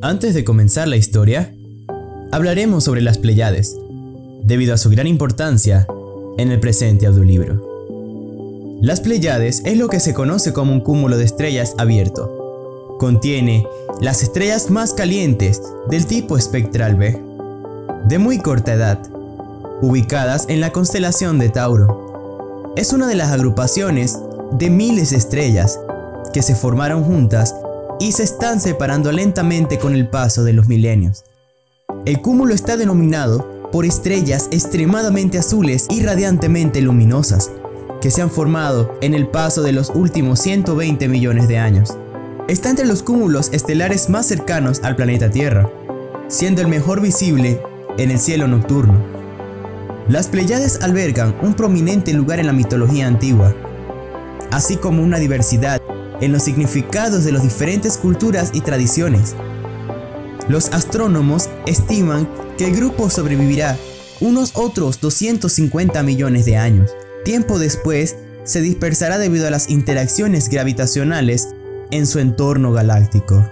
Antes de comenzar la historia, hablaremos sobre las Pleiades, debido a su gran importancia en el presente audiolibro. Las Pleiades es lo que se conoce como un cúmulo de estrellas abierto. Contiene las estrellas más calientes del tipo espectral B, de muy corta edad, ubicadas en la constelación de Tauro. Es una de las agrupaciones de miles de estrellas que se formaron juntas y se están separando lentamente con el paso de los milenios. El cúmulo está denominado por estrellas extremadamente azules y radiantemente luminosas, que se han formado en el paso de los últimos 120 millones de años. Está entre los cúmulos estelares más cercanos al planeta Tierra, siendo el mejor visible en el cielo nocturno. Las Pleiades albergan un prominente lugar en la mitología antigua, así como una diversidad en los significados de las diferentes culturas y tradiciones. Los astrónomos estiman que el grupo sobrevivirá unos otros 250 millones de años. Tiempo después, se dispersará debido a las interacciones gravitacionales en su entorno galáctico.